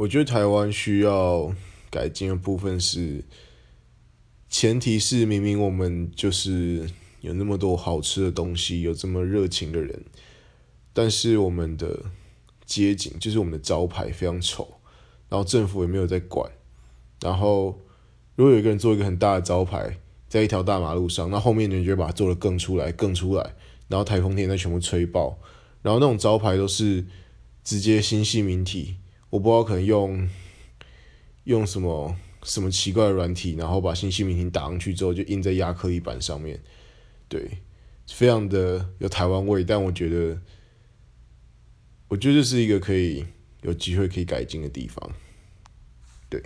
我觉得台湾需要改进的部分是，前提是明明我们就是有那么多好吃的东西，有这么热情的人，但是我们的街景就是我们的招牌非常丑，然后政府也没有在管，然后如果有一个人做一个很大的招牌，在一条大马路上，那后面的人就会把它做得更出来、更出来，然后台风天再全部吹爆，然后那种招牌都是直接新细明体，我不知道可能用用什么什么奇怪的软体，然后把信息明星打上去之后，就印在亚克力板上面，对，非常的有台湾味，但我觉得，我觉得这是一个可以有机会可以改进的地方，对。